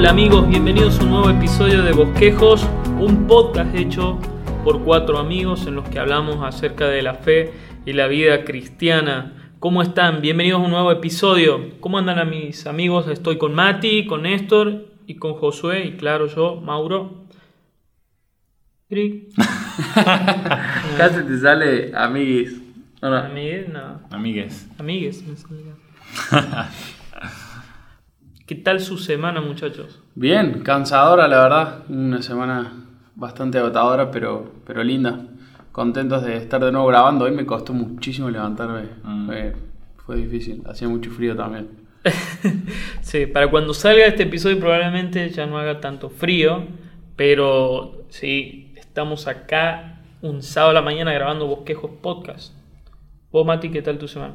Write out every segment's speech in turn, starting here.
Hola amigos, bienvenidos a un nuevo episodio de Bosquejos, un podcast hecho por cuatro amigos en los que hablamos acerca de la fe y la vida cristiana. ¿Cómo están? Bienvenidos a un nuevo episodio. ¿Cómo andan a mis amigos? Estoy con Mati, con Néstor y con Josué y claro yo, Mauro. Casi te sale amiguis. No, no. Amigues, no. Amigues. Amigues, me salía. ¿Qué tal su semana, muchachos? Bien, cansadora la verdad. Una semana bastante agotadora, pero, pero linda. Contentos de estar de nuevo grabando. Hoy me costó muchísimo levantarme. Mm. Fue, fue difícil. Hacía mucho frío también. Sí, para cuando salga este episodio probablemente ya no haga tanto frío, pero sí, estamos acá un sábado a la mañana grabando Bosquejos Podcast. Vos, Mati, ¿qué tal tu semana?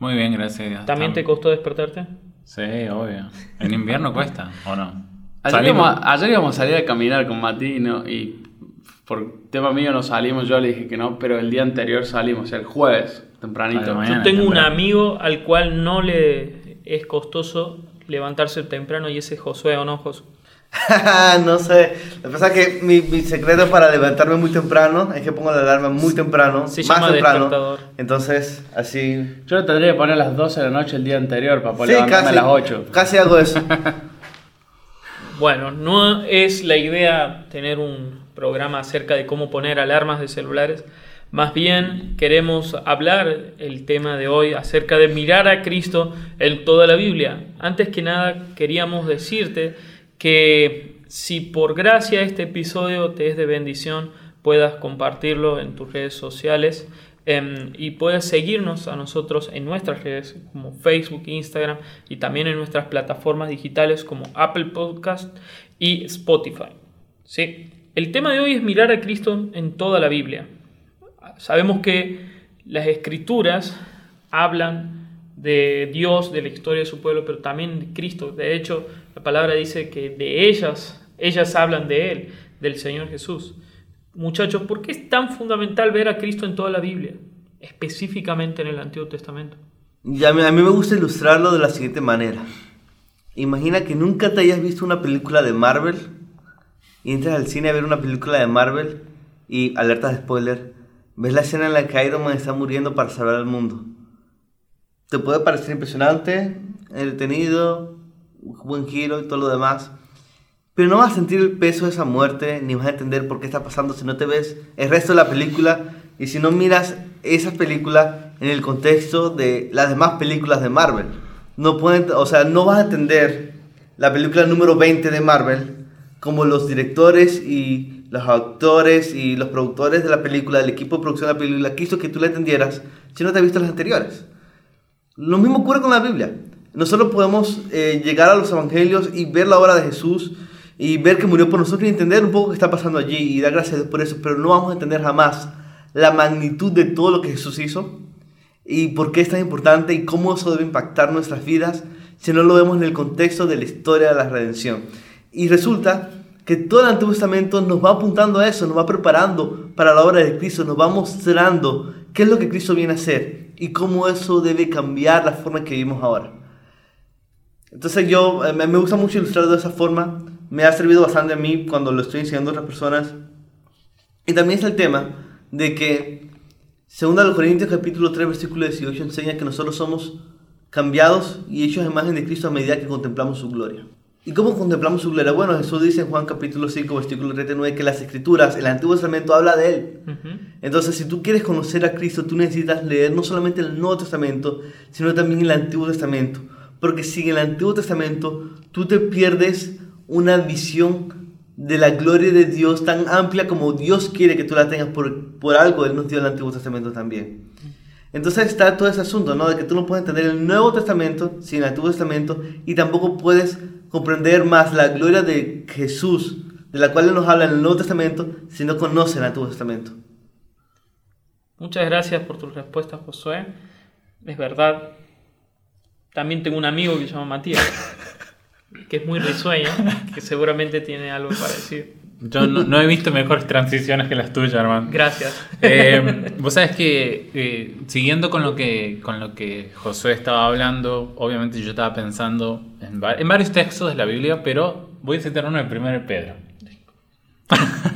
Muy bien, gracias. ¿También te costó despertarte? Sí, obvio. En invierno cuesta, ¿o no? Ayer íbamos, ayer íbamos a salir a caminar con Mati y, no- y por tema mío no salimos. Yo le dije que no, pero el día anterior salimos, o sea, el jueves, tempranito. mañana. Yo tengo un amigo al cual no le es costoso levantarse temprano y ese es Josué o no, Josué. no sé. Lo que pasa es que mi, mi secreto para levantarme muy temprano es que pongo la alarma muy temprano. Se más llama temprano. Entonces, así. Yo lo tendría que poner a las 12 de la noche el día anterior para poder Sí, levantarme casi. a las 8. Casi hago eso. Bueno, no es la idea tener un programa acerca de cómo poner alarmas de celulares. Más bien queremos hablar el tema de hoy acerca de mirar a Cristo en toda la Biblia. Antes que nada queríamos decirte que si por gracia este episodio te es de bendición, puedas compartirlo en tus redes sociales em, y puedes seguirnos a nosotros en nuestras redes como Facebook, Instagram y también en nuestras plataformas digitales como Apple Podcast y Spotify. ¿sí? El tema de hoy es mirar a Cristo en toda la Biblia. Sabemos que las escrituras hablan de Dios, de la historia de su pueblo, pero también de Cristo. De hecho, la palabra dice que de ellas, ellas hablan de Él, del Señor Jesús. Muchachos, ¿por qué es tan fundamental ver a Cristo en toda la Biblia? Específicamente en el Antiguo Testamento. Y a mí, me gusta ilustrarlo de la siguiente manera. Imagina que nunca te hayas visto una película de Marvel y entras al cine a ver una película de Marvel y alerta de spoiler. Ves la escena en la que Iron Man está muriendo para salvar al mundo. Te puede parecer impresionante, entretenido, buen giro y todo lo demás. Pero no vas a sentir el peso de esa muerte, ni vas a entender por qué está pasando si no te ves el resto de la película y si no miras esa película en el contexto de las demás películas de Marvel. No pueden, o sea, no vas a entender la película número 20 de Marvel como los directores y los actores y los productores de la película, el equipo de producción de la película quiso que tú la entendieras si no te has visto las anteriores. Lo mismo ocurre con la Biblia. Nosotros podemos eh, llegar a los evangelios y ver la obra de Jesús y ver que murió por nosotros y entender un poco qué está pasando allí y dar gracias por eso, pero no vamos a entender jamás la magnitud de todo lo que Jesús hizo y por qué es tan importante y cómo eso debe impactar nuestras vidas si no lo vemos en el contexto de la historia de la redención. Y resulta que todo el Antiguo Testamento nos va apuntando a eso, nos va preparando para la obra de Cristo, nos va mostrando qué es lo que Cristo viene a hacer y cómo eso debe cambiar la forma que vivimos ahora. Entonces yo, eh, me me gusta mucho ilustrarlo de esa forma, me ha servido bastante a mí cuando lo estoy enseñando a otras personas. Y también es el tema de que, según los Corintios capítulo 3, versículo 18, enseña que nosotros somos cambiados y hechos a imagen de Cristo a medida que contemplamos su gloria. ¿Y cómo contemplamos su gloria? Bueno, Jesús dice en Juan capítulo 5, versículo 39, que las escrituras, el Antiguo Testamento habla de Él. Ujú. Entonces, si tú quieres conocer a Cristo, tú necesitas leer no solamente el Nuevo Testamento, sino también el Antiguo Testamento. Porque si en el Antiguo Testamento tú te pierdes una visión de la gloria de Dios tan amplia como Dios quiere que tú la tengas, por, por algo Él nos dio el Antiguo Testamento también. Entonces está todo ese asunto, ¿no? De que tú no puedes entender el Nuevo Testamento sin el Antiguo Testamento y tampoco puedes comprender más la gloria de Jesús, de la cual nos habla en el Nuevo Testamento, si no conoces el Antiguo Testamento. Muchas gracias por tu respuesta, Josué. Es verdad. También tengo un amigo que se llama Matías, que es muy risueño, que seguramente tiene algo parecido. Yo no, no he visto mejores transiciones que las tuyas, hermano. Gracias. Eh, Vos sabés que, eh, siguiendo con lo que, con lo que Josué estaba hablando, obviamente yo estaba pensando en, va- en varios textos de la Biblia, pero voy a citar uno de primero de Pedro.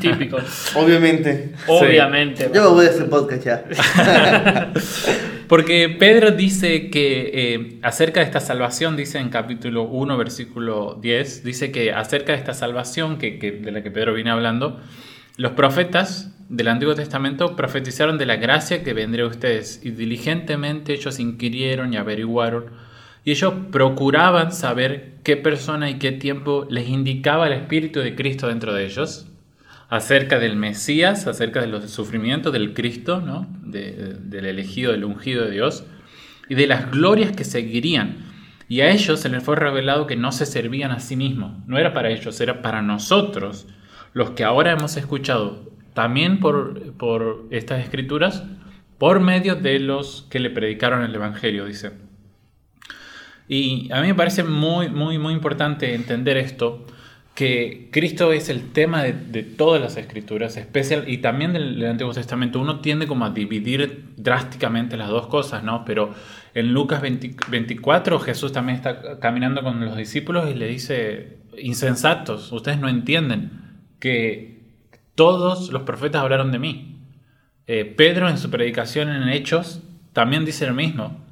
Típico. Obviamente. Obviamente. Yo me voy a hacer podcast ya. Porque Pedro dice que eh, acerca de esta salvación, dice en capítulo 1, versículo 10, dice que acerca de esta salvación que, de la que Pedro viene hablando, los profetas del Antiguo Testamento profetizaron de la gracia que vendría a ustedes y diligentemente ellos inquirieron y averiguaron y ellos procuraban saber qué persona y qué tiempo les indicaba el Espíritu de Cristo dentro de ellos acerca del Mesías, acerca de los sufrimientos del Cristo, ¿no? De- del elegido, del ungido de Dios, y de las glorias que seguirían. Y a ellos se les fue revelado que no se servían a sí mismos, no era para ellos, era para nosotros, los que ahora hemos escuchado, también por, por estas escrituras, por medio de los que le predicaron el Evangelio, dice. Y a mí me parece muy, muy, muy importante entender esto, que Cristo es el tema de, todas las escrituras, especial y también del, Antiguo Testamento. Uno tiende como a dividir drásticamente las dos cosas, ¿no? Pero en Lucas 20 24 Jesús también está caminando con los discípulos y le dice, insensatos, ustedes no entienden que todos los profetas hablaron de mí. Eh, Pedro en su predicación en Hechos también dice lo mismo,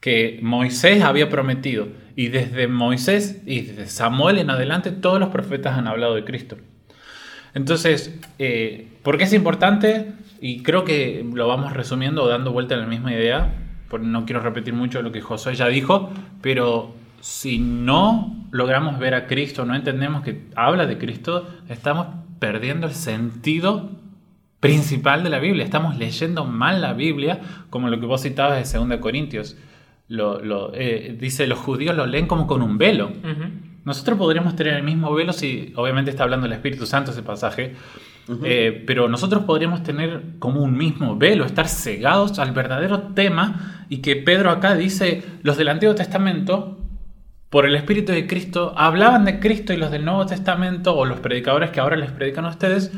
que Moisés había prometido y desde Moisés y desde Samuel en adelante todos los profetas han hablado de Cristo. Entonces, eh, ¿por qué es importante? Y creo que lo vamos resumiendo o dando vuelta a la misma idea, no quiero repetir mucho lo que Josué ya dijo, pero si no logramos ver a Cristo, no entendemos que habla de Cristo, estamos perdiendo el sentido principal de la Biblia. Estamos leyendo mal la Biblia, como lo que vos citabas de 2 Corintios. Lo, lo, eh, dice, los judíos lo leen como con un velo. Nosotros podríamos tener el mismo velo si, obviamente está hablando el Espíritu Santo ese pasaje, eh, pero nosotros podríamos tener como un mismo velo, estar cegados al verdadero tema y que Pedro acá dice, los del Antiguo Testamento, por el Espíritu de Cristo, hablaban de Cristo y los del Nuevo Testamento o los predicadores que ahora les predican a ustedes,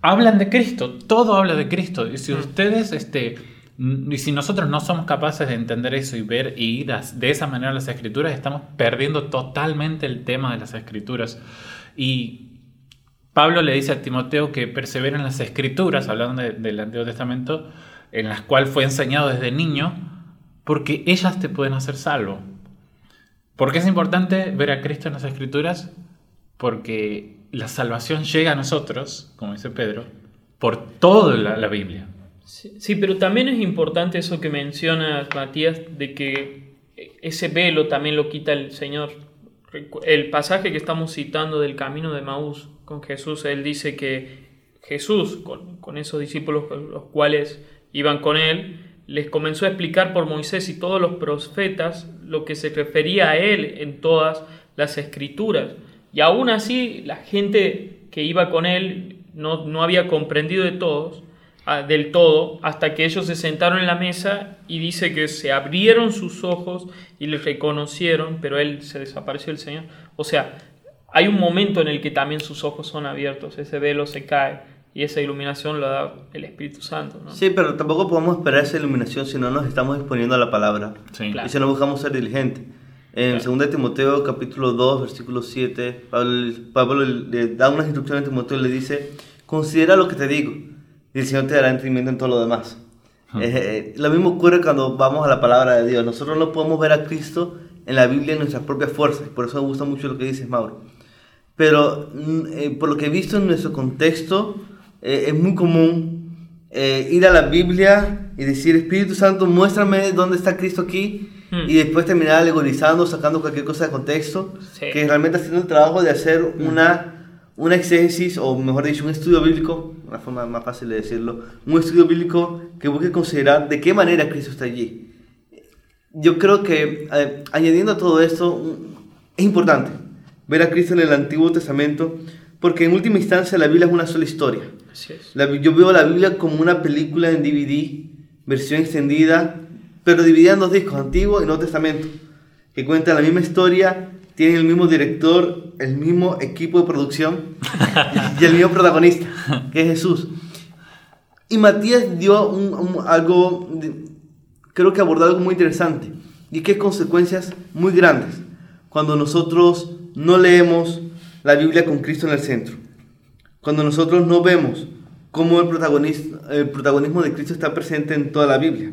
hablan de Cristo, todo habla de Cristo. Y si ustedes, este, y si nosotros no somos capaces de entender eso y ver y ir de esa manera las escrituras, estamos perdiendo totalmente el tema de las escrituras. Y Pablo le dice a Timoteo que persevera en las escrituras, hablando de- del Antiguo Testamento, en las cuales fue enseñado desde niño, porque ellas te pueden hacer salvo. ¿Por qué es importante ver a Cristo en las escrituras? Porque la salvación llega a nosotros, como dice Pedro, por toda la Biblia. Sí, pero también es importante eso que mencionas, Matías, de que ese velo también lo quita el Señor. El pasaje que estamos citando del camino de Maús con Jesús, él dice que Jesús, con, con esos discípulos los cuales iban con él, les comenzó a explicar por Moisés y todos los profetas lo que se refería a él en todas las escrituras. Y aún así, la gente que iba con él no, no había comprendido de todos, del todo, hasta que ellos se sentaron en la mesa y dice que se abrieron sus ojos y le reconocieron, pero él se desapareció el Señor. O sea, hay un momento en el que también sus ojos son abiertos, ese velo se cae y esa iluminación lo da el Espíritu Santo. ¿no? Sí, pero tampoco podemos esperar esa iluminación si no nos estamos exponiendo a la palabra. Sí. Claro. Y si no buscamos ser diligentes. En 2 Timoteo capítulo 2, versículo 7, Pablo, Pablo le da unas instrucciones a Timoteo y le dice, considera lo que te digo, y el Señor te dará entendimiento en todo lo demás. Eh, eh, lo mismo ocurre cuando vamos a la palabra de Dios. Nosotros no podemos ver a Cristo en la Biblia en nuestras propias fuerzas. Por eso me gusta mucho lo que dices, Mauro. Pero mm, eh, por lo que he visto en nuestro contexto, eh, es muy común eh, ir a la Biblia y decir, Espíritu Santo, muéstrame dónde está Cristo aquí. Hmm. Y después terminar alegorizando, sacando cualquier cosa de contexto. Sí. Que realmente haciendo el trabajo de hacer una, una exégesis, o mejor dicho, un estudio bíblico, una forma más fácil de decirlo, un estudio bíblico que busque considerar de qué manera Cristo está allí. Yo creo que eh, añadiendo a todo esto, es importante ver a Cristo en el Antiguo Testamento, porque en última instancia la Biblia es una sola historia. Así es. La- yo veo la Biblia como una película en DVD, versión extendida, pero dividida en dos discos, Antiguo y Nuevo Testamento, que cuentan la misma historia, tienen el mismo director, el mismo equipo de producción y el mismo protagonista, que es Jesús. Y Matías dio un- un- algo, creo que abordó algo muy interesante, y que es consecuencias muy grandes. Cuando nosotros no leemos la Biblia con Cristo en el centro. Cuando nosotros no vemos cómo el protagonismo, el protagonismo de Cristo está presente en toda la Biblia.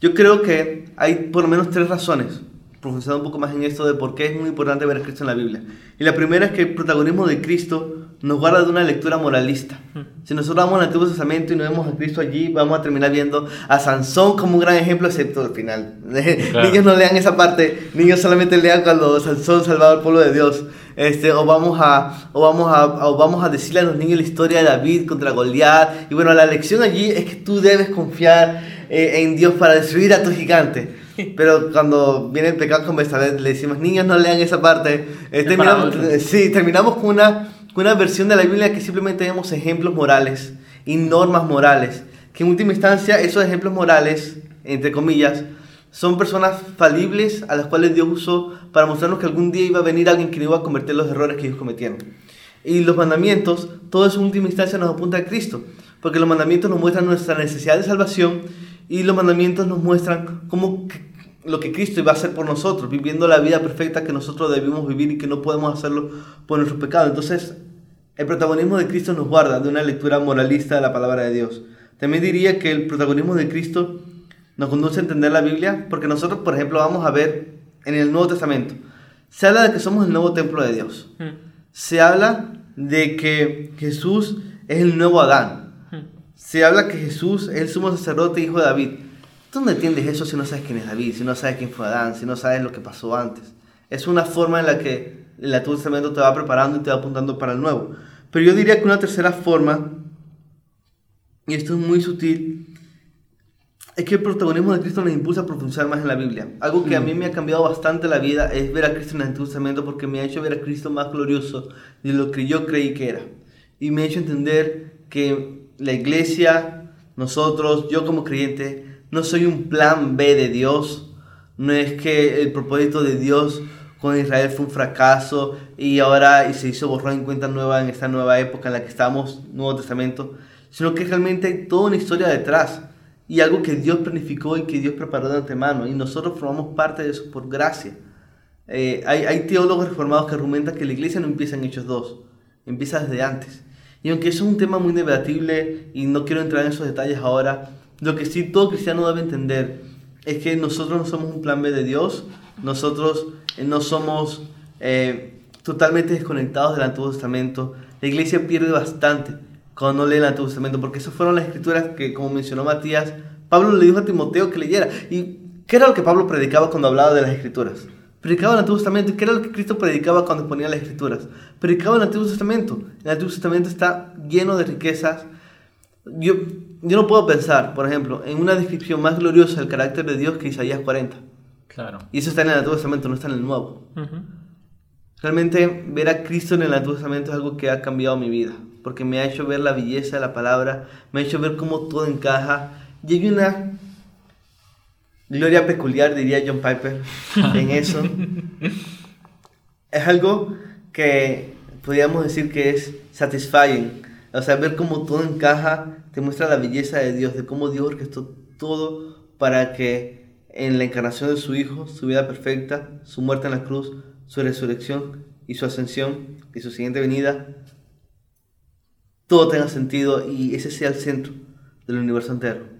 Yo creo que hay por lo menos tres razones, profundizando un poco más en esto de por qué es muy importante ver a Cristo en la Biblia. Y la primera es que el protagonismo de Cristo nos guarda de una lectura moralista. Si nosotros vamos al Antiguo Testamento y no vemos a Cristo allí, vamos a terminar viendo a Sansón como un gran ejemplo, excepto al final. Niños no lean esa parte, niños solamente lean cuando Sansón salvaba al pueblo de Dios. Este, o, vamos a, o, vamos a, o vamos a decirle a los niños la historia de David contra Goliat. Y bueno, la lección allí es que tú debes confiar eh, en Dios para destruir a tu gigante. Pero cuando viene el pecado con Besabet, le decimos, niños, no lean esa parte. Eh, terminamos, sí, terminamos con una, con una versión de la Biblia que simplemente vemos ejemplos morales y normas morales. Que en última instancia, esos ejemplos morales, entre comillas, son personas falibles a las cuales Dios usó para mostrarnos que algún día iba a venir alguien que iba a cometer los errores que ellos cometieron. Y los mandamientos, todo eso en última instancia nos apunta a Cristo, porque los mandamientos nos muestran nuestra necesidad de salvación y los mandamientos nos muestran cómo lo que Cristo iba a hacer por nosotros, viviendo la vida perfecta que nosotros debimos vivir y que no podemos hacerlo por nuestros pecados. Entonces, el protagonismo de Cristo nos guarda de una lectura moralista de la palabra de Dios. También diría que el protagonismo de Cristo nos conduce a entender la Biblia, porque nosotros, por ejemplo, vamos a ver en el Nuevo Testamento, se habla de que somos el nuevo templo de Dios. Se habla de que Jesús es el nuevo Adán. Se habla que Jesús es el sumo sacerdote hijo de David. ¿Tú no entiendes eso si no sabes quién es David, si no sabes quién fue Adán, si no sabes lo que pasó antes? Es una forma en la que el Antiguo Testamento te va preparando y te va apuntando para el Nuevo. Pero yo diría que una tercera forma, y esto es muy sutil, es que el protagonismo de Cristo nos impulsa a profundizar más en la Biblia. Algo que a mí me ha cambiado bastante la vida es ver a Cristo en el Antiguo Testamento porque me ha hecho ver a Cristo más glorioso de lo que yo creí que era. Y me ha hecho entender que la iglesia, nosotros, yo como creyente, no soy un plan B de Dios. No es que el propósito de Dios con Israel fue un fracaso y ahora y se hizo borrar en cuenta nueva en esta nueva época en la que estamos, Nuevo Testamento, sino que realmente hay toda una historia detrás y algo que Dios planificó y que Dios preparó de antemano y nosotros formamos parte de eso por gracia. Eh, hay, hay, teólogos reformados que argumentan que la iglesia no empieza en Hechos 2, empieza desde antes. Y aunque eso es un tema muy debatible y no quiero entrar en esos detalles ahora, lo que sí todo cristiano debe entender es que nosotros no somos un plan B de Dios, nosotros eh, no somos eh, totalmente desconectados del Antiguo Testamento. La iglesia pierde bastante cuando no lee el Antiguo Testamento, porque esas fueron las escrituras que, como mencionó Matías, Pablo le dijo a Timoteo que leyera. ¿Y qué era lo que Pablo predicaba cuando hablaba de las escrituras? Predicaba el Antiguo Testamento. ¿Qué era lo que Cristo predicaba cuando ponía las escrituras? Predicaba el Antiguo Testamento. El Antiguo Testamento está lleno de riquezas. Yo, yo no puedo pensar, por ejemplo, en una descripción más gloriosa del carácter de Dios que Isaías 40. Claro. Y eso está en el Antiguo Testamento, no está en el Nuevo. Realmente ver a Cristo en el Antiguo Testamento es algo que ha cambiado mi vida porque me ha hecho ver la belleza de la palabra, me ha hecho ver cómo todo encaja. Y hay una gloria peculiar, diría John Piper, en eso. es algo que podríamos decir que es satisfying. O sea, ver cómo todo encaja te muestra la belleza de Dios, de cómo Dios orquestó todo para que en la encarnación de su Hijo, su vida perfecta, su muerte en la cruz, su resurrección y su ascensión y su siguiente venida, todo tenga sentido y ese sea el centro del universo entero.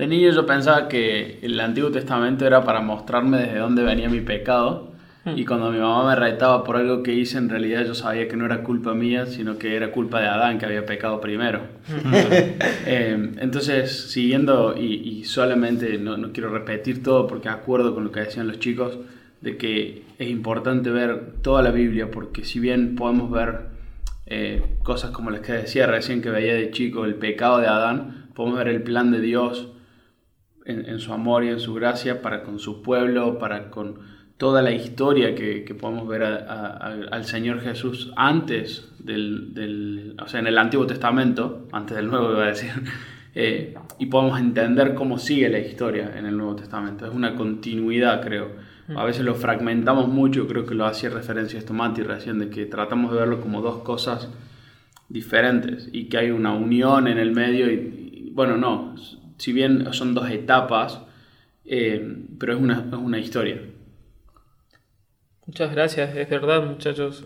De niño yo pensaba que el Antiguo Testamento era para mostrarme desde dónde venía mi pecado hmm. y cuando mi mamá me retaba por algo que hice, en realidad yo sabía que no era culpa mía, sino que era culpa de Adán que había pecado primero. Hmm. Eh, entonces, siguiendo y, solamente, no, no, quiero repetir todo porque acuerdo con lo que decían los chicos, de que es importante ver toda la Biblia porque si bien podemos ver eh, cosas como las que decía recién que veía de chico, el pecado de Adán, podemos ver el plan de Dios en, su amor y en su gracia para con su pueblo, para con toda la historia que, podemos ver al Señor Jesús antes del, o sea, en el Antiguo Testamento, antes del Nuevo iba a decir, eh, y podemos entender cómo sigue la historia en el Nuevo Testamento. Es una continuidad, creo. A veces lo fragmentamos mucho, creo que lo hacía referencia esto Mati recién, de que tratamos de verlo como dos cosas diferentes y que hay una unión en el medio y, bueno, no, si bien son dos etapas, eh, pero es una, es una historia. Muchas gracias, es verdad muchachos.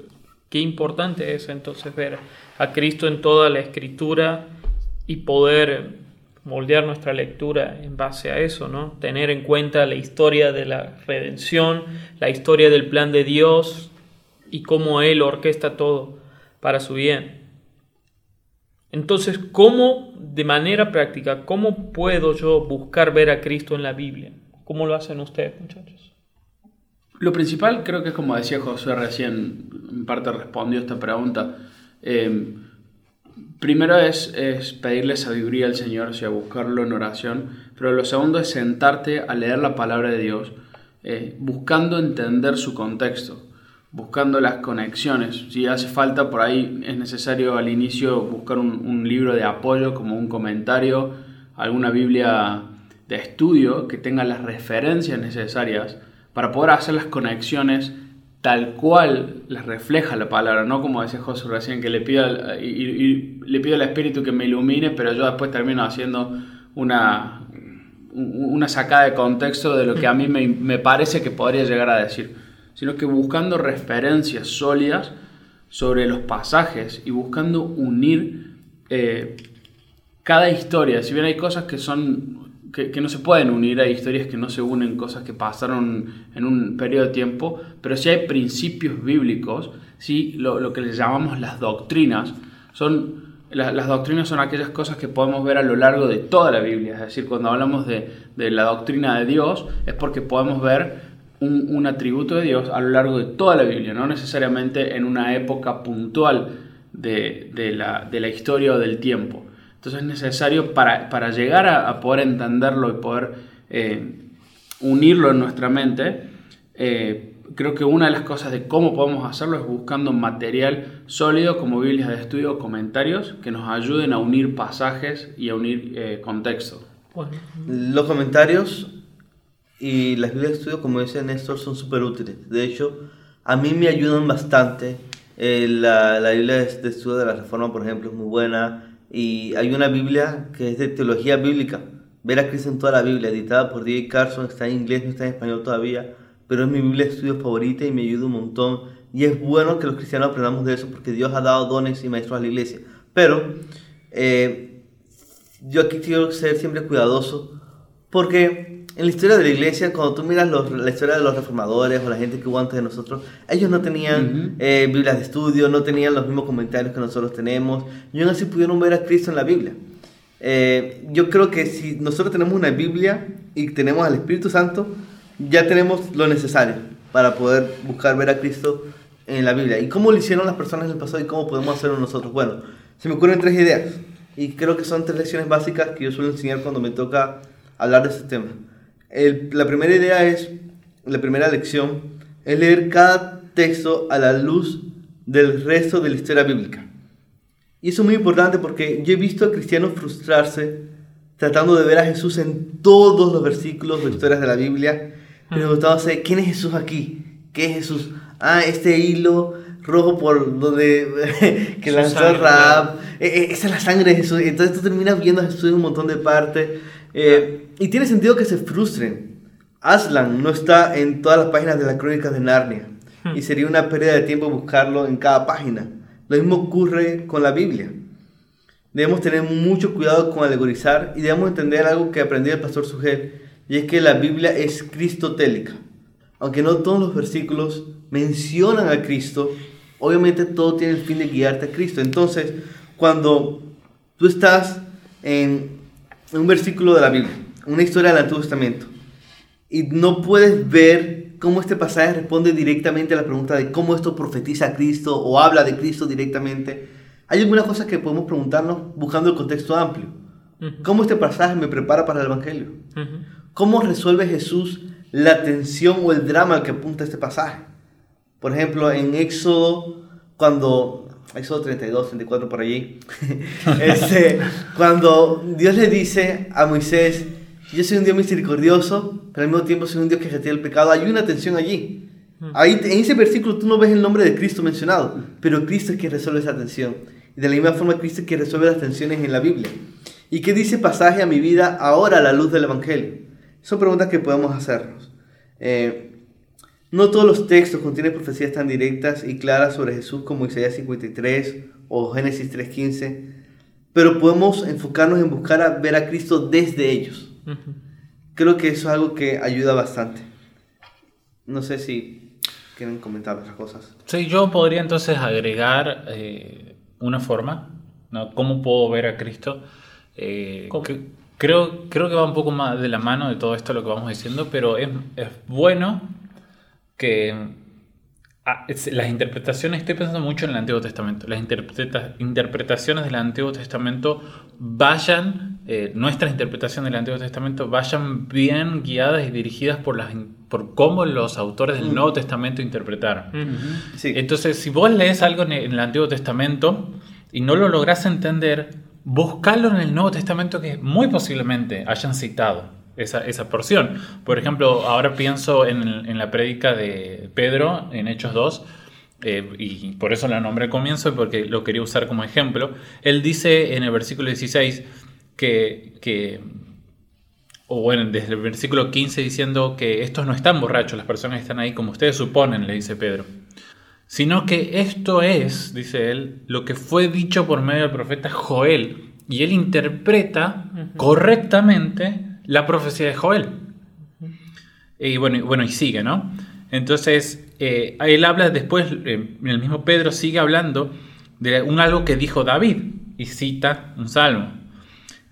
Qué importante es entonces ver a Cristo en toda la escritura y poder moldear nuestra lectura en base a eso, ¿no? Tener en cuenta la historia de la redención, la historia del plan de Dios y cómo Él orquesta todo para su bien. Entonces, ¿cómo de manera práctica, cómo puedo yo buscar ver a Cristo en la Biblia? ¿Cómo lo hacen ustedes, muchachos? Lo principal, creo que es como decía José recién, en parte respondió esta pregunta. Eh, primero es, pedirle sabiduría al Señor, o sea, buscarlo en oración, pero lo segundo es sentarte a leer la palabra de Dios, eh, buscando entender su contexto, buscando las conexiones. Si hace falta, por ahí es necesario al inicio buscar un, libro de apoyo, como un comentario, alguna Biblia de estudio que tenga las referencias necesarias para poder hacer las conexiones tal cual les refleja la palabra, no como decía José recién, que le pido, le pido al Espíritu que me ilumine, pero yo después termino haciendo una, una sacada de contexto de lo que a mí me, parece que podría llegar a decir, sino que buscando referencias sólidas sobre los pasajes y buscando unir eh, cada historia, si bien hay cosas que son que, no se pueden unir, hay historias que no se unen, cosas que pasaron en un periodo de tiempo, pero sí hay principios bíblicos, ¿sí? lo, que les llamamos las doctrinas, son las doctrinas son aquellas cosas que podemos ver a lo largo de toda la Biblia. Es decir, cuando hablamos de, de la doctrina de Dios, es porque podemos ver un, un, atributo de Dios a lo largo de toda la Biblia, no necesariamente en una época puntual de, de, la, de la, historia o del tiempo. Entonces es necesario para, llegar a, poder entenderlo y poder eh, unirlo en nuestra mente, eh, creo que una de las cosas de cómo podemos hacerlo es buscando material sólido como Biblias de estudio o comentarios que nos ayuden a unir pasajes y a unir eh, contexto. Los comentarios y las Biblias de estudio, como dice Néstor, son súper útiles. De hecho, a mí me ayudan bastante. la, la Biblia de estudio de la Reforma, por ejemplo, es muy buena. Y hay una Biblia que es de teología bíblica, Ver a Cristo en toda la Biblia, editada por D.A. Carson, está en inglés, no está en español todavía, pero es mi Biblia de estudio favorita y me ayuda un montón. Y es bueno que los cristianos aprendamos de eso porque Dios ha dado dones y maestros a la iglesia. Pero eh, yo aquí quiero ser siempre cuidadoso porque en la historia de la iglesia, cuando tú miras la historia de los reformadores o la gente que hubo antes de nosotros, ellos no tenían eh, Biblias de estudio, no tenían los mismos comentarios que nosotros tenemos, y aún así pudieron ver a Cristo en la Biblia. Eh, yo creo que si nosotros tenemos una Biblia y tenemos al Espíritu Santo, ya tenemos lo necesario para poder buscar ver a Cristo en la Biblia. ¿Y cómo lo hicieron las personas en el pasado y cómo podemos hacerlo nosotros? Bueno, se me ocurren tres ideas y creo que son tres lecciones básicas que yo suelo enseñar cuando me toca hablar de este tema la primera idea es, la primera lección, es leer cada texto a la luz del resto de la historia bíblica. Y eso es muy importante porque yo he visto a cristianos frustrarse tratando de ver a Jesús en todos los versículos o historias de la Biblia, preguntándose, ¿quién es Jesús aquí? ¿Qué es Jesús? Ah, este hilo rojo por donde que lanzó Raab, e, e, esa es la sangre de Jesús. Entonces tú terminas viendo a Jesús en un montón de partes. Eh, y tiene sentido que se frustren. Aslan no está en todas las páginas de las crónicas de Narnia. Y sería una pérdida de tiempo buscarlo en cada página. Lo mismo ocurre con la Biblia. Debemos tener mucho cuidado con alegorizar y debemos entender algo que aprendí del pastor Sugel, y es que la Biblia es cristotélica. Aunque no todos los versículos mencionan a Cristo, obviamente todo tiene el fin de guiarte a Cristo. Entonces, cuando tú estás en un versículo de la Biblia, una historia del Antiguo Testamento, y no puedes ver cómo este pasaje responde directamente a la pregunta de cómo esto profetiza a Cristo o habla de Cristo directamente, hay algunas cosas que podemos preguntarnos buscando el contexto amplio. ¿Cómo este pasaje me prepara para el Evangelio? ¿Cómo resuelve Jesús la tensión o el drama al que apunta este pasaje? Por ejemplo, en Éxodo, cuando Éxodo 32, 34 por allí, este, cuando Dios le dice a Moisés, yo soy un Dios misericordioso, pero al mismo tiempo soy un Dios que retira el pecado, hay una tensión allí. Ahí, en ese versículo tú no ves el nombre de Cristo mencionado, pero Cristo es quien resuelve esa tensión. Y de la misma forma Cristo es quien resuelve las tensiones en la Biblia. ¿Y qué dice pasaje a mi vida ahora a la luz del Evangelio? Son preguntas que podemos hacernos. Eh, No todos los textos contienen profecías tan directas y claras sobre Jesús como Isaías 53 o Génesis 3.15, pero podemos enfocarnos en buscar a ver a Cristo desde ellos. Creo que eso es algo que ayuda bastante. No sé si quieren comentar otras cosas. Sí, yo podría entonces agregar eh, una forma, ¿no? ¿Cómo puedo ver a Cristo? Eh, creo, creo que va un poco más de la mano de todo esto lo que vamos diciendo, pero es, es bueno que ah, es- las interpretaciones, estoy pensando mucho en el Antiguo Testamento, las interpreta- interpretaciones del Antiguo Testamento vayan, eh, nuestras interpretaciones del Antiguo Testamento vayan bien guiadas y dirigidas por, las, por cómo los autores del Nuevo Testamento interpretaron. Sí. Entonces, si vos lees algo en el en el Antiguo Testamento y no lo lográs entender, buscalo en el Nuevo Testamento que muy posiblemente hayan citado esa, esa porción. Por ejemplo, ahora pienso en, la prédica de Pedro en Hechos 2. eh, y por eso la nombré al comienzo, porque lo quería usar como ejemplo. Él dice en el versículo 16 que, que o bueno, desde el versículo 15 diciendo que estos no están borrachos, las personas están ahí como ustedes suponen, le dice Pedro, sino que esto es, dice él, lo que fue dicho por medio del profeta Joel, y él interpreta correctamente la profecía de Joel. Y bueno, y bueno, y sigue, ¿no? Entonces, eh, él habla después, eh, el mismo Pedro sigue hablando de un algo que dijo David, y cita un salmo.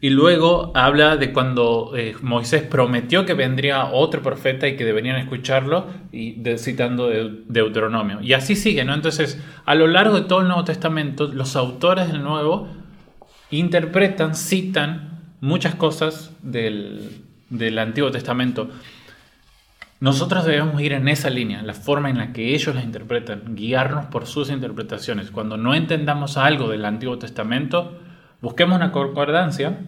Y luego habla de cuando eh, Moisés prometió que vendría otro profeta y que deberían escucharlo, y citando de- Deuteronomio. Y así sigue, ¿no? Entonces, a lo largo de todo el Nuevo Testamento, los autores del Nuevo interpretan, citan muchas cosas del, del Antiguo Testamento. Nosotros debemos ir en esa línea, la forma en la que ellos las interpretan, guiarnos por sus interpretaciones. Cuando no entendamos algo del Antiguo Testamento, busquemos una concordancia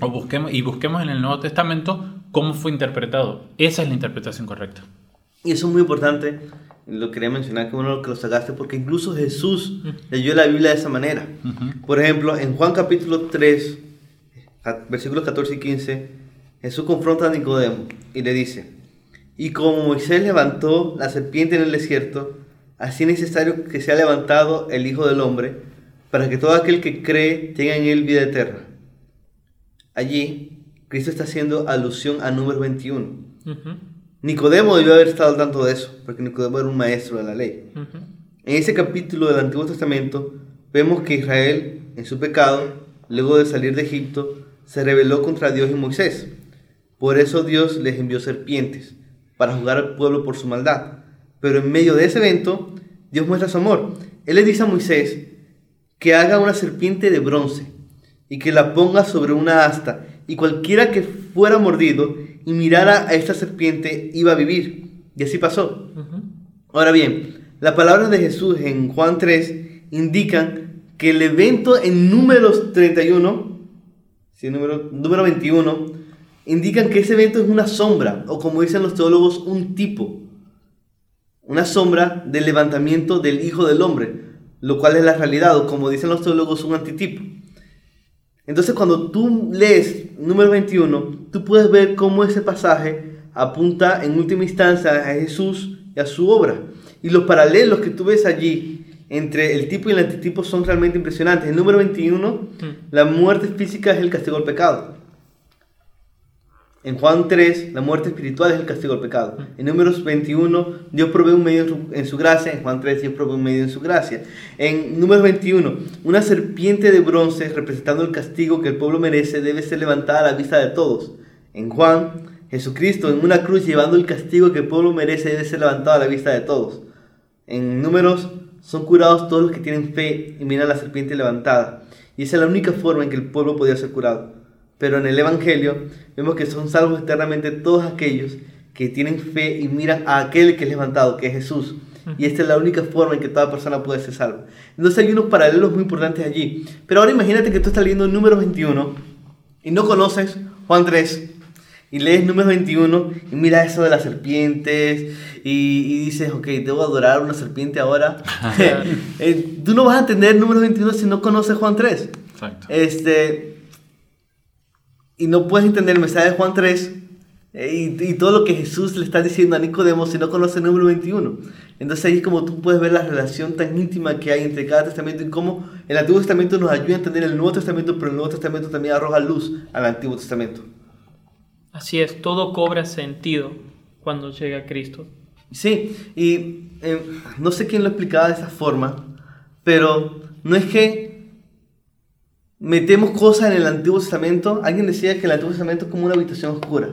o busquemos, y busquemos en el Nuevo Testamento cómo fue interpretado. Esa es la interpretación correcta. Y eso es muy importante, lo quería mencionar, que bueno que lo sacaste, porque incluso Jesús leyó la Biblia de esa manera. Por ejemplo, en Juan capítulo 3, a- versículos 14 y 15, Jesús confronta a Nicodemo y le dice, y como Moisés levantó la serpiente en el desierto, así es necesario que sea levantado el Hijo del Hombre, para que todo aquel que cree tenga en él vida eterna. Allí, Cristo está haciendo alusión a número 21. Ujú, Nicodemo debió haber estado al tanto de eso, porque Nicodemo era un maestro de la ley. En ese capítulo del Antiguo Testamento vemos que Israel, en su pecado, luego de salir de Egipto, se rebeló contra Dios y Moisés. Por eso Dios les envió serpientes, para juzgar al pueblo por su maldad. Pero en medio de ese evento, Dios muestra su amor. Él le dice a Moisés que haga una serpiente de bronce y que la ponga sobre una asta, y cualquiera que fuera mordido y mirara a esta serpiente iba a vivir. Y así pasó. Ahora bien, las palabras de Jesús en Juan 3 indican que el evento en números 31, sí, número, número 21, indican que ese evento es una sombra, o como dicen los teólogos, un tipo. Una sombra del levantamiento del Hijo del Hombre, lo cual es la realidad, o como dicen los teólogos, un antitipo. Entonces cuando tú lees número 21, tú puedes ver cómo ese pasaje apunta en última instancia a Jesús y a su obra. Y los paralelos que tú ves allí entre el tipo y el antitipo son realmente impresionantes. En número 21, la muerte física es el castigo al pecado. En Juan 3, la muerte espiritual es el castigo al pecado. En números 21, Dios provee un medio en su, en su gracia. En Juan 3, Dios provee un medio en su gracia. En números 21, una serpiente de bronce representando el castigo que el pueblo merece debe ser levantada a la vista de todos. En Juan, Jesucristo en una cruz llevando el castigo que el pueblo merece debe ser levantado a la vista de todos. En números, son curados todos los que tienen fe y miran la serpiente levantada. Y esa es la única forma en que el pueblo podía ser curado. Pero en el Evangelio vemos que son salvos eternamente todos aquellos que tienen fe y miran a aquel que es levantado, que es Jesús. Y esta es la única forma en que toda persona puede ser salva. Entonces hay unos paralelos muy importantes allí. Pero ahora imagínate que tú estás leyendo número 21 y no conoces Juan 3 y lees número 21 y mira eso de las serpientes y, y dices, ok, debo adorar a una serpiente ahora. Eh, tú no vas a entender número 21 si no conoces Juan 3. Exacto. Este, y no puedes entender el mensaje de Juan 3 Eh, y, y, todo lo que Jesús le está diciendo a Nicodemo si no conoce el número 21. Entonces ahí es como tú puedes ver la relación tan íntima que hay entre cada testamento y cómo el Antiguo Testamento nos ayuda a entender el Nuevo Testamento, pero el Nuevo Testamento también arroja luz al Antiguo Testamento. Así es, todo cobra sentido cuando llega Cristo. Sí, y eh, no sé quién lo explicaba de esa forma, pero no es que metemos cosas en el Antiguo Testamento. Alguien decía que el Antiguo Testamento es como una habitación oscura.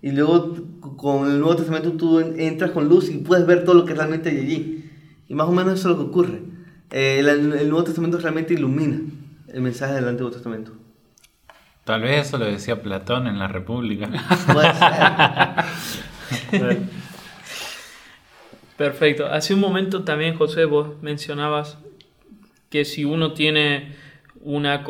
Y luego con el Nuevo Testamento tú entras con luz y puedes ver todo lo que realmente hay allí. Y más o menos eso es lo que ocurre. Eh, el, el, Nuevo Testamento realmente ilumina el mensaje del Antiguo Testamento. Tal vez eso lo decía Platón en la República. Perfecto. Hace un momento también, José, vos mencionabas que si uno tiene una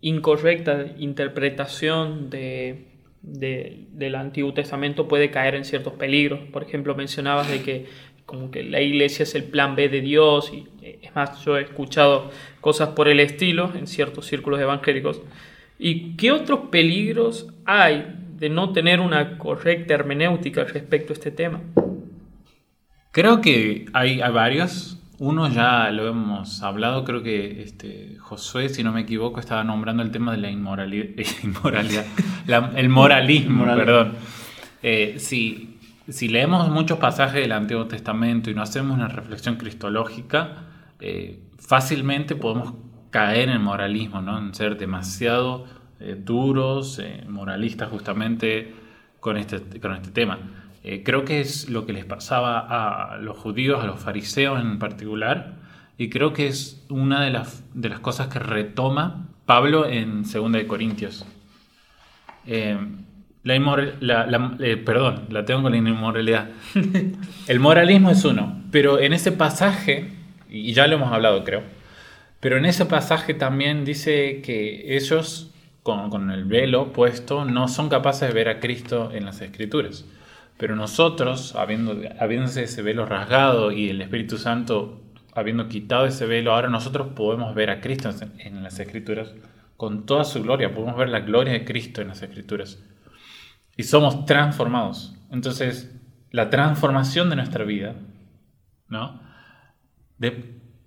incorrecta interpretación de, del Antiguo Testamento puede caer en ciertos peligros. Por ejemplo, mencionabas de que como que la iglesia es el plan B de Dios y es más, yo he escuchado cosas por el estilo en ciertos círculos evangélicos. ¿Y qué otros peligros hay de no tener una correcta hermenéutica respecto a este tema? Creo que hay, varios. Uno ya lo hemos hablado, creo que este, Josué, si no me equivoco, estaba nombrando el tema de la inmoralidad, el moralismo, perdón. Eh, si, si, leemos muchos pasajes del Antiguo Testamento y no hacemos una reflexión cristológica, eh, fácilmente podemos caer en moralismo, ¿no? en ser demasiado eh, duros, moralistas justamente con este, con este tema. Eh, creo que es lo que les pasaba a los judíos, a los fariseos en particular, y creo que es una de las, de las cosas que retoma Pablo en 2 de Corintios. Eh, la, la eh, perdón, la tengo con la inmoralidad. El moralismo es uno, pero en ese pasaje, y ya lo hemos hablado creo, pero en ese pasaje también dice que ellos, con, el velo puesto, no son capaces de ver a Cristo en las escrituras. Pero nosotros, habiendo, habiéndose ese velo rasgado y el Espíritu Santo habiendo quitado ese velo, ahora nosotros podemos ver a Cristo en las Escrituras con toda su gloria, podemos ver la gloria de Cristo en las Escrituras. Y somos transformados. Entonces, la transformación de nuestra vida, ¿no?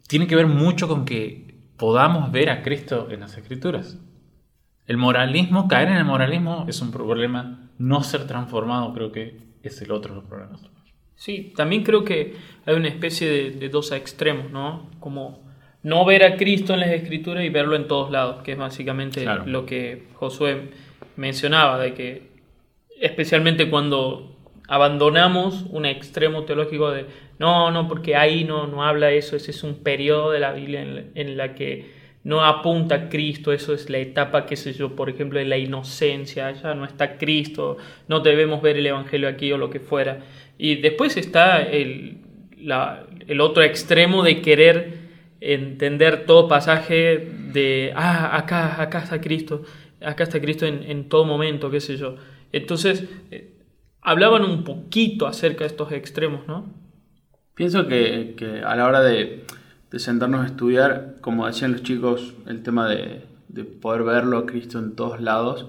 tiene que ver mucho con que podamos ver a Cristo en las Escrituras. El moralismo, caer en el moralismo es un problema. No ser transformado creo que es el otro de los problemas. Sí, también creo que hay una especie de, dos extremos, ¿no? Como no ver a Cristo en las escrituras y verlo en todos lados, que es básicamente lo que Josué mencionaba, de que especialmente cuando abandonamos un extremo teológico de no, no, porque ahí no, no habla eso, ese es un periodo de la Biblia en la que no apunta a Cristo, eso es la etapa, qué sé yo, por ejemplo, de la inocencia, ya no está Cristo, no debemos ver el Evangelio aquí o lo que fuera. Y después está el, el otro extremo de querer entender todo pasaje de, ah, acá, acá está Cristo, acá está Cristo en, en todo momento, qué sé yo. Entonces, eh, hablaban un poquito acerca de estos extremos, ¿no? Pienso que, que a la hora de de sentarnos a estudiar, como decían los chicos, el tema de, poder verlo a Cristo en todos lados,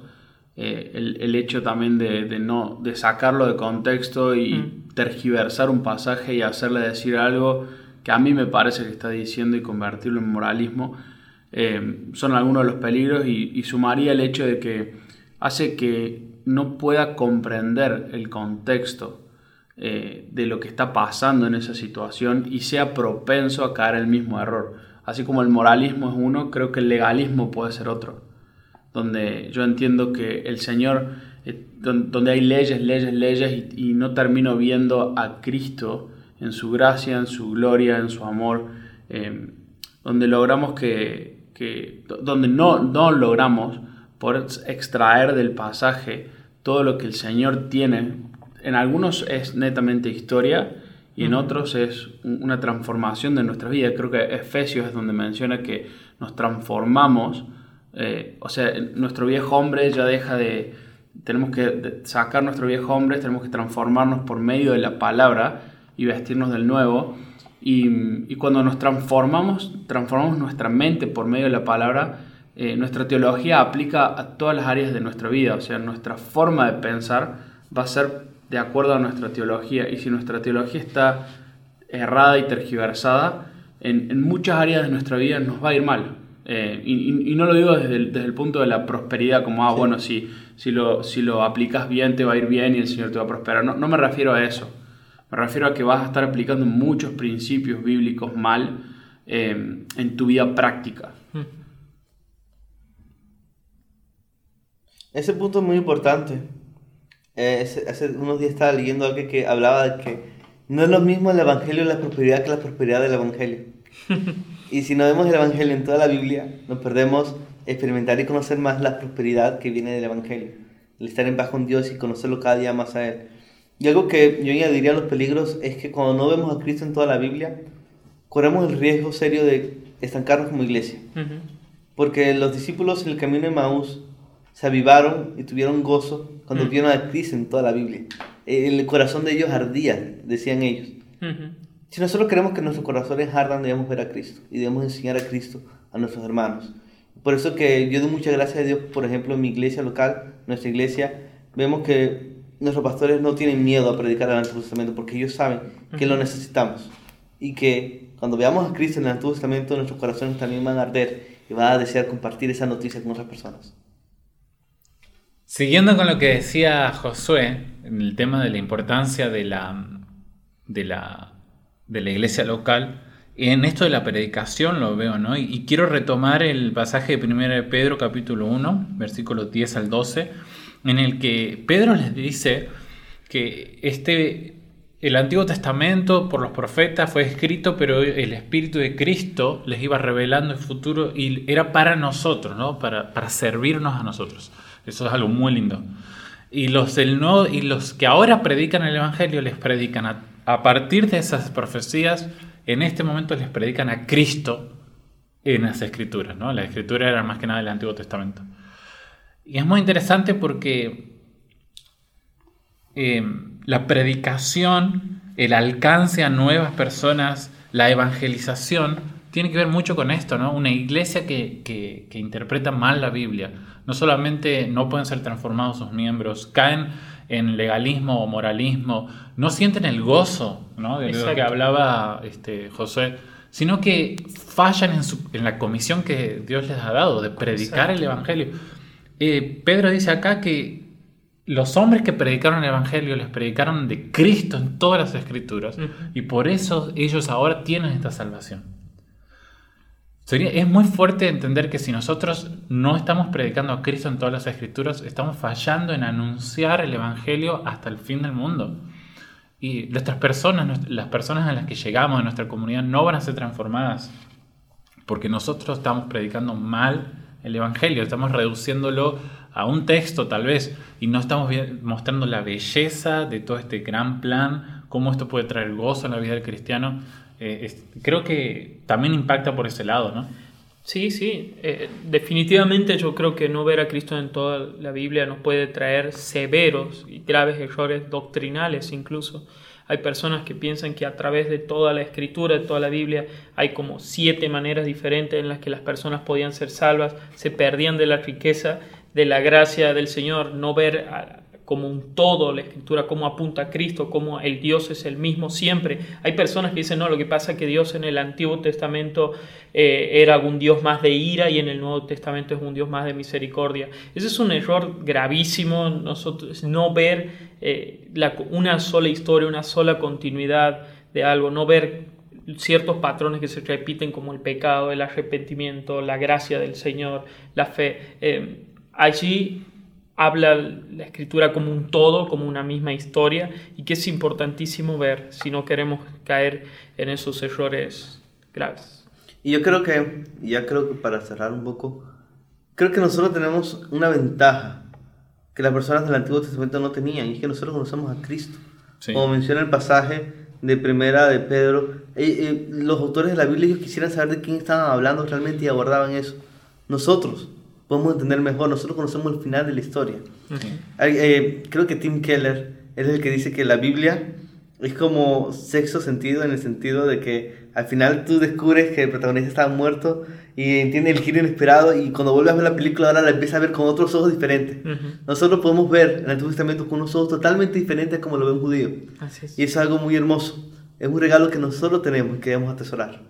eh, el, hecho también de, no, de sacarlo de contexto y mm. tergiversar un pasaje y hacerle decir algo que a mí me parece que está diciendo y convertirlo en moralismo, eh, son algunos de los peligros y, sumaría el hecho de que hace que no pueda comprender el contexto eh, de lo que está pasando en esa situación y sea propenso a caer el mismo error. Así como el moralismo es uno, creo que el legalismo puede ser otro. Donde yo entiendo que el Señor, eh, donde hay leyes, leyes, leyes y, no termino viendo a Cristo en su gracia, en su gloria, en su amor, eh, donde logramos que, que, donde no, no logramos por extraer del pasaje todo lo que el Señor tiene en algunos es netamente historia y en otros es una transformación de nuestra vida. Creo que Efesios es donde menciona que nos transformamos, eh, o sea, nuestro viejo hombre ya deja de, tenemos que sacar nuestro viejo hombre, tenemos que transformarnos por medio de la palabra y vestirnos del nuevo. Y, cuando nos transformamos, transformamos nuestra mente por medio de la palabra, eh, nuestra teología aplica a todas las áreas de nuestra vida, o sea, nuestra forma de pensar va a ser de acuerdo a nuestra teología. Y si nuestra teología está errada y tergiversada, en, muchas áreas de nuestra vida nos va a ir mal. Eh, y, no lo digo desde el, punto de la prosperidad, como, ah, bueno, si, si, lo, si lo aplicas bien te va a ir bien y el Señor te va a prosperar. No, no me refiero a eso. Me refiero a que vas a estar aplicando muchos principios bíblicos mal eh, en tu vida práctica. Hmm. Ese punto es muy importante. Eh, hace unos días estaba leyendo algo que hablaba de que no es lo mismo el Evangelio de la prosperidad que la prosperidad del Evangelio. y si no vemos el Evangelio en toda la Biblia, nos perdemos experimentar y conocer más la prosperidad que viene del Evangelio. El estar en paz con Dios y conocerlo cada día más a Él. Y algo que yo añadiría a los peligros es que cuando no vemos a Cristo en toda la Biblia, corremos el riesgo serio de estancarnos como iglesia. Porque los discípulos en el camino de Maús se avivaron y tuvieron gozo cuando vieron a Cristo en toda la Biblia el corazón de ellos ardía, decían ellos. Si nosotros queremos que nuestros corazones ardan, debemos ver a Cristo y debemos enseñar a Cristo a nuestros hermanos. Por eso que yo doy muchas gracias a Dios, por ejemplo, en mi iglesia local, nuestra iglesia, vemos que nuestros pastores no tienen miedo a predicar el Antiguo Testamento porque ellos saben que lo necesitamos y que cuando veamos a Cristo en el Antiguo Testamento nuestros corazones también van a arder y van a desear compartir esa noticia con otras personas. Siguiendo con lo que decía Josué, en el tema de la importancia de la, de la, de la iglesia local, en esto de la predicación lo veo, ¿no? Y, quiero retomar el pasaje de 1 de Pedro capítulo 1, versículos 10 al 12, en el que Pedro les dice que este, el Antiguo Testamento por los profetas fue escrito, pero el Espíritu de Cristo les iba revelando el futuro y era para nosotros, ¿no? Para, para servirnos a nosotros. Eso es algo muy lindo. Y los, que ahora predican el Evangelio les predican a, partir de esas profecías, en este momento les predican a Cristo en las escrituras. ¿no? La escritura era más que nada del Antiguo Testamento. Y es muy interesante porque eh, la predicación, el alcance a nuevas personas, la evangelización, tiene que ver mucho con esto, ¿no? Una iglesia que, que, interpreta mal la Biblia. No solamente no pueden ser transformados sus miembros, caen en legalismo o moralismo, no sienten el gozo, ¿no? De lo que hablaba este, José, sino que fallan en, su, en, la comisión que Dios les ha dado de predicar el Evangelio. Eh, Pedro dice acá que los hombres que predicaron el Evangelio les predicaron de Cristo en todas las escrituras y por eso ellos ahora tienen esta salvación es muy fuerte entender que si nosotros no estamos predicando a Cristo en todas las escrituras, estamos fallando en anunciar el Evangelio hasta el fin del mundo. Y nuestras personas, las personas a las que llegamos en nuestra comunidad no van a ser transformadas porque nosotros estamos predicando mal el Evangelio, estamos reduciéndolo a un texto tal vez y no estamos mostrando la belleza de todo este gran plan, cómo esto puede traer gozo en la vida del cristiano. Eh, creo que también impacta por ese lado, ¿no? Sí, sí, eh, definitivamente yo creo que no ver a Cristo en toda la Biblia nos puede traer severos y graves errores doctrinales incluso. Hay personas que piensan que a través de toda la escritura, de toda la Biblia, hay como siete maneras diferentes en las que las personas podían ser salvas, se perdían de la riqueza, de la gracia del Señor, no ver a, como un todo la escritura, cómo apunta a Cristo, cómo el Dios es el mismo siempre. Hay personas que dicen, no, lo que pasa es que Dios en el Antiguo Testamento eh, era un Dios más de ira y en el Nuevo Testamento es un Dios más de misericordia. Ese es un error gravísimo, nosotros, no ver eh, una sola historia, una sola continuidad de algo, no ver ciertos patrones que se repiten como el pecado, el arrepentimiento, la gracia del Señor, la fe. Eh, allí habla la escritura como un todo, como una misma historia, y que es importantísimo ver si no queremos caer en esos errores graves. Y yo creo que, ya creo que para cerrar un poco, creo que nosotros tenemos una ventaja que las personas del Antiguo Testamento no tenían, y es que nosotros conocemos a Cristo. Como menciona el pasaje de primera de Pedro, eh, eh, los autores de la Biblia ellos quisieran saber de quién estaban hablando realmente y abordaban eso. Nosotros, podemos entender mejor. Nosotros conocemos el final de la historia. Eh, creo que Tim Keller es el que dice que la Biblia es como sexo sentido en el sentido de que al final tú descubres que el protagonista estaba muerto y entiendes el giro inesperado y cuando vuelves a ver la película ahora la empiezas a ver con otros ojos diferentes. Nosotros podemos ver en el Antiguo Testamento con unos ojos totalmente diferentes como lo ve un judío. Así es. Y eso es algo muy hermoso. Es un regalo que nosotros tenemos y que debemos atesorar.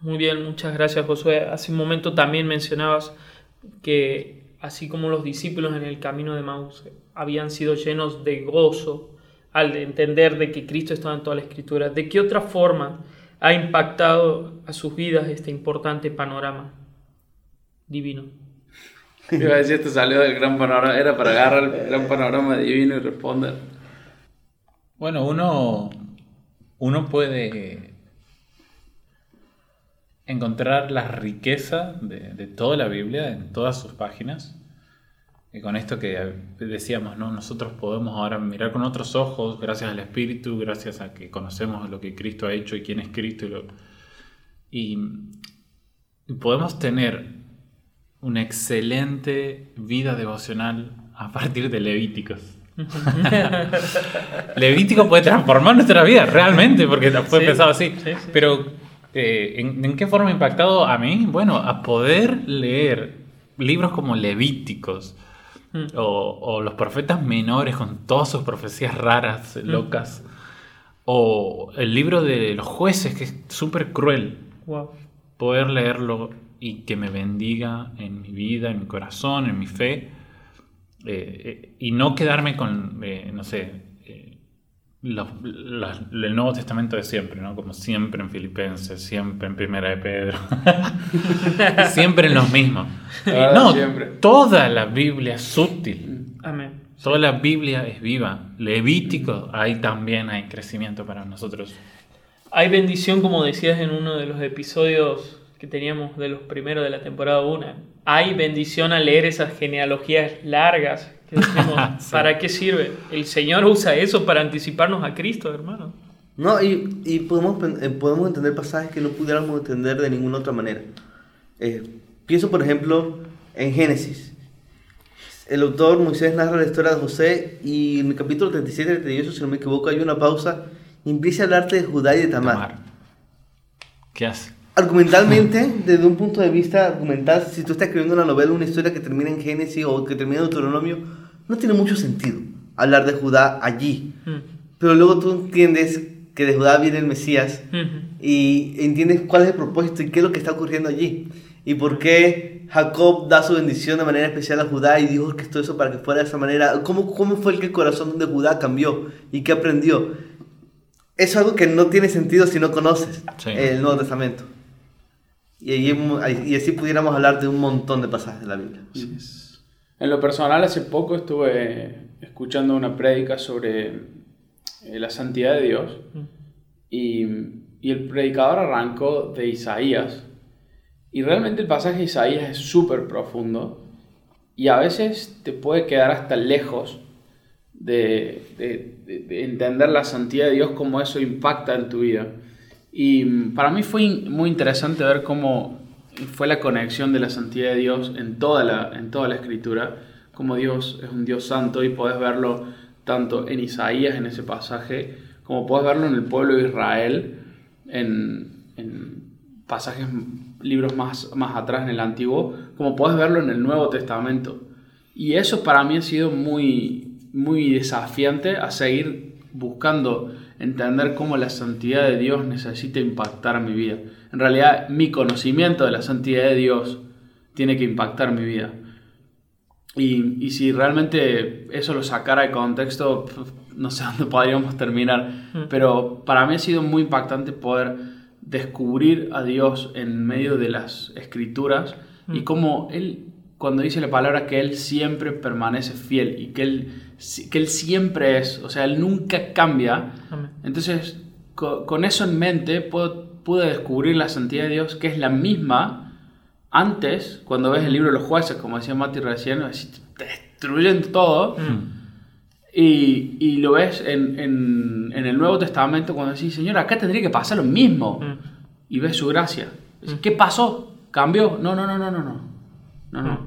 Muy bien, muchas gracias Josué. Hace un momento también mencionabas que así como los discípulos en el camino de Maús habían sido llenos de gozo al entender de que Cristo estaba en toda la escritura, ¿de qué otra forma ha impactado a sus vidas este importante panorama divino? Iba a decir, te salió del gran panorama, era para agarrar el gran panorama divino y responder. Bueno, uno, uno puede encontrar la riqueza de, de toda la Biblia en todas sus páginas. Y con esto que decíamos, ¿no? nosotros podemos ahora mirar con otros ojos, gracias al Espíritu, gracias a que conocemos lo que Cristo ha hecho y quién es Cristo. Y, lo- y- y podemos tener una excelente vida devocional a partir de Levíticos. Levítico puede transformar nuestra vida realmente, porque fue Sí, pensado así. sí, sí. Pero, eh, ¿en, en qué forma ha impactado a mí? Bueno, a poder leer libros como Levíticos Mm. o, o los profetas menores con todas sus profecías raras, locas, o el libro de los jueces, que es súper cruel. Wow. Poder leerlo y que me bendiga en mi vida, en mi corazón, en mi fe, eh, eh, y no quedarme con, eh, no sé, eh, los- los- el Nuevo Testamento de siempre, ¿no? Como siempre en Filipenses, siempre en Primera de Pedro, siempre en los mismos. Y Ah, no, siempre. toda la Biblia es útil, Amén. toda la Biblia es viva. Levítico, ahí también hay crecimiento para nosotros. Hay bendición, como decías en uno de los episodios que teníamos de los primeros de la temporada 1. Hay bendición al leer esas genealogías largas. Que decimos, Sí. ¿Para qué sirve? El Señor usa eso para anticiparnos a Cristo, hermano. No, y, y podemos, eh, podemos entender pasajes que no pudiéramos entender de ninguna otra manera. Eh, pienso, por ejemplo, en Génesis. El autor Moisés narra la historia de José y en el capítulo 37 y 38, si no me equivoco, hay una pausa y empieza a hablarte de Judá y de Tamar. Tamar. ¿Qué hace? Argumentalmente, desde un punto de vista argumental, si tú estás escribiendo una novela, una historia que termina en Génesis o que termina en Deuteronomio, no tiene mucho sentido hablar de Judá allí. Mm. Pero luego tú entiendes que de Judá viene el Mesías Ujú. y entiendes cuál es el propósito y qué es lo que está ocurriendo allí. Y por qué Jacob da su bendición de manera especial a Judá y dijo que todo eso para que fuera de esa manera. ¿Cómo, cómo fue el que el corazón de Judá cambió y qué aprendió? Es algo que no tiene sentido si no conoces Sí. el Nuevo Testamento. Y, ahí- y así pudiéramos hablar de un montón de pasajes de la Biblia. En lo personal, hace poco estuve escuchando una prédica sobre eh, la santidad de Dios. Y, y el predicador arrancó de Isaías. Y realmente el pasaje de Isaías es súper profundo y a veces te puede quedar hasta lejos de, de- de- de entender la santidad de Dios, cómo eso impacta en tu vida. Y mm, para mí fue muy interesante ver cómo fue la conexión de la santidad de Dios en toda la, en toda la escritura, como Dios es un Dios santo y podés verlo tanto en Isaías, en ese pasaje, como podés verlo en el pueblo de Israel, en, en pasajes, libros más, más atrás en el Antiguo, como podés verlo en el Nuevo Testamento. Y eso para mí ha sido muy, muy desafiante a seguir buscando entender cómo la santidad de Dios necesita impactar mi vida. En realidad, mi conocimiento de la santidad de Dios tiene que impactar mi vida. Y, y si realmente eso lo sacara de contexto, no sé dónde podríamos terminar. Pero para mí ha sido muy impactante poder descubrir a Dios en medio de las escrituras y cómo Él, cuando dice la palabra que Él siempre permanece fiel y que Él, que él siempre es, o sea, Él nunca cambia. Amén. Entonces, co- con, eso en mente, puedo- pude descubrir la santidad de Dios, que es la misma antes, cuando ves el libro de los jueces, como decía Mati recién, te destruyen todo. Y, y lo ves en, en- en el Nuevo Testamento cuando decís, Señor, acá tendría que pasar lo mismo. Mm. Y ves su gracia. Decís, ¿Qué pasó? ¿Cambió? No, no, no, no, no, no. No, no.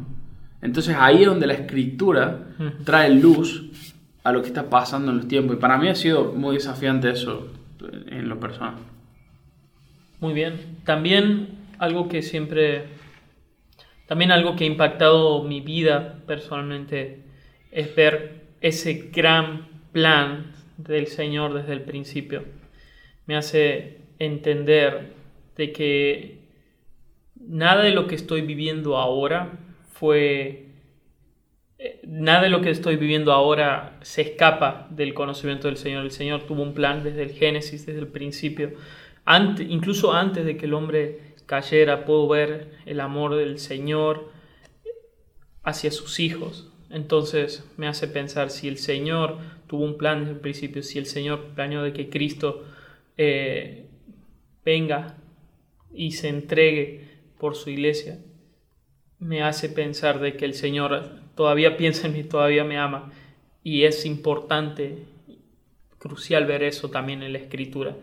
Entonces ahí es donde la escritura trae luz a lo que está pasando en los tiempos. Y para mí ha sido muy desafiante eso. en lo personal. Muy bien. También algo que siempre, también algo que ha impactado mi vida personalmente es ver ese gran plan del Señor desde el principio. Me hace entender de que nada de lo que estoy viviendo ahora fue eh, nada de lo que estoy viviendo ahora se escapa del conocimiento del Señor. El Señor tuvo un plan desde el Génesis, desde el principio. Antes, incluso antes de que el hombre cayera, puedo ver el amor del Señor hacia sus hijos. Entonces me hace pensar si el Señor tuvo un plan desde el principio, si el Señor planeó de que Cristo eh, venga y se entregue por su iglesia, me hace pensar de que el Señor todavía piensa en mí, todavía me ama. Y es importante, crucial ver eso también en la Escritura.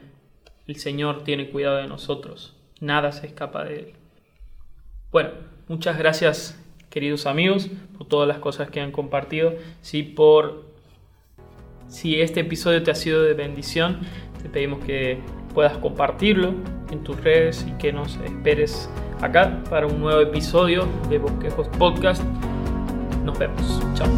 El Señor tiene cuidado de nosotros, nada se escapa de Él. Bueno, muchas gracias queridos amigos por todas las cosas que han compartido. Si, por, si este episodio te ha sido de bendición, te pedimos que puedas compartirlo en tus redes y que nos esperes acá para un nuevo episodio de Bosquejos Podcast. Nos vemos. Chao.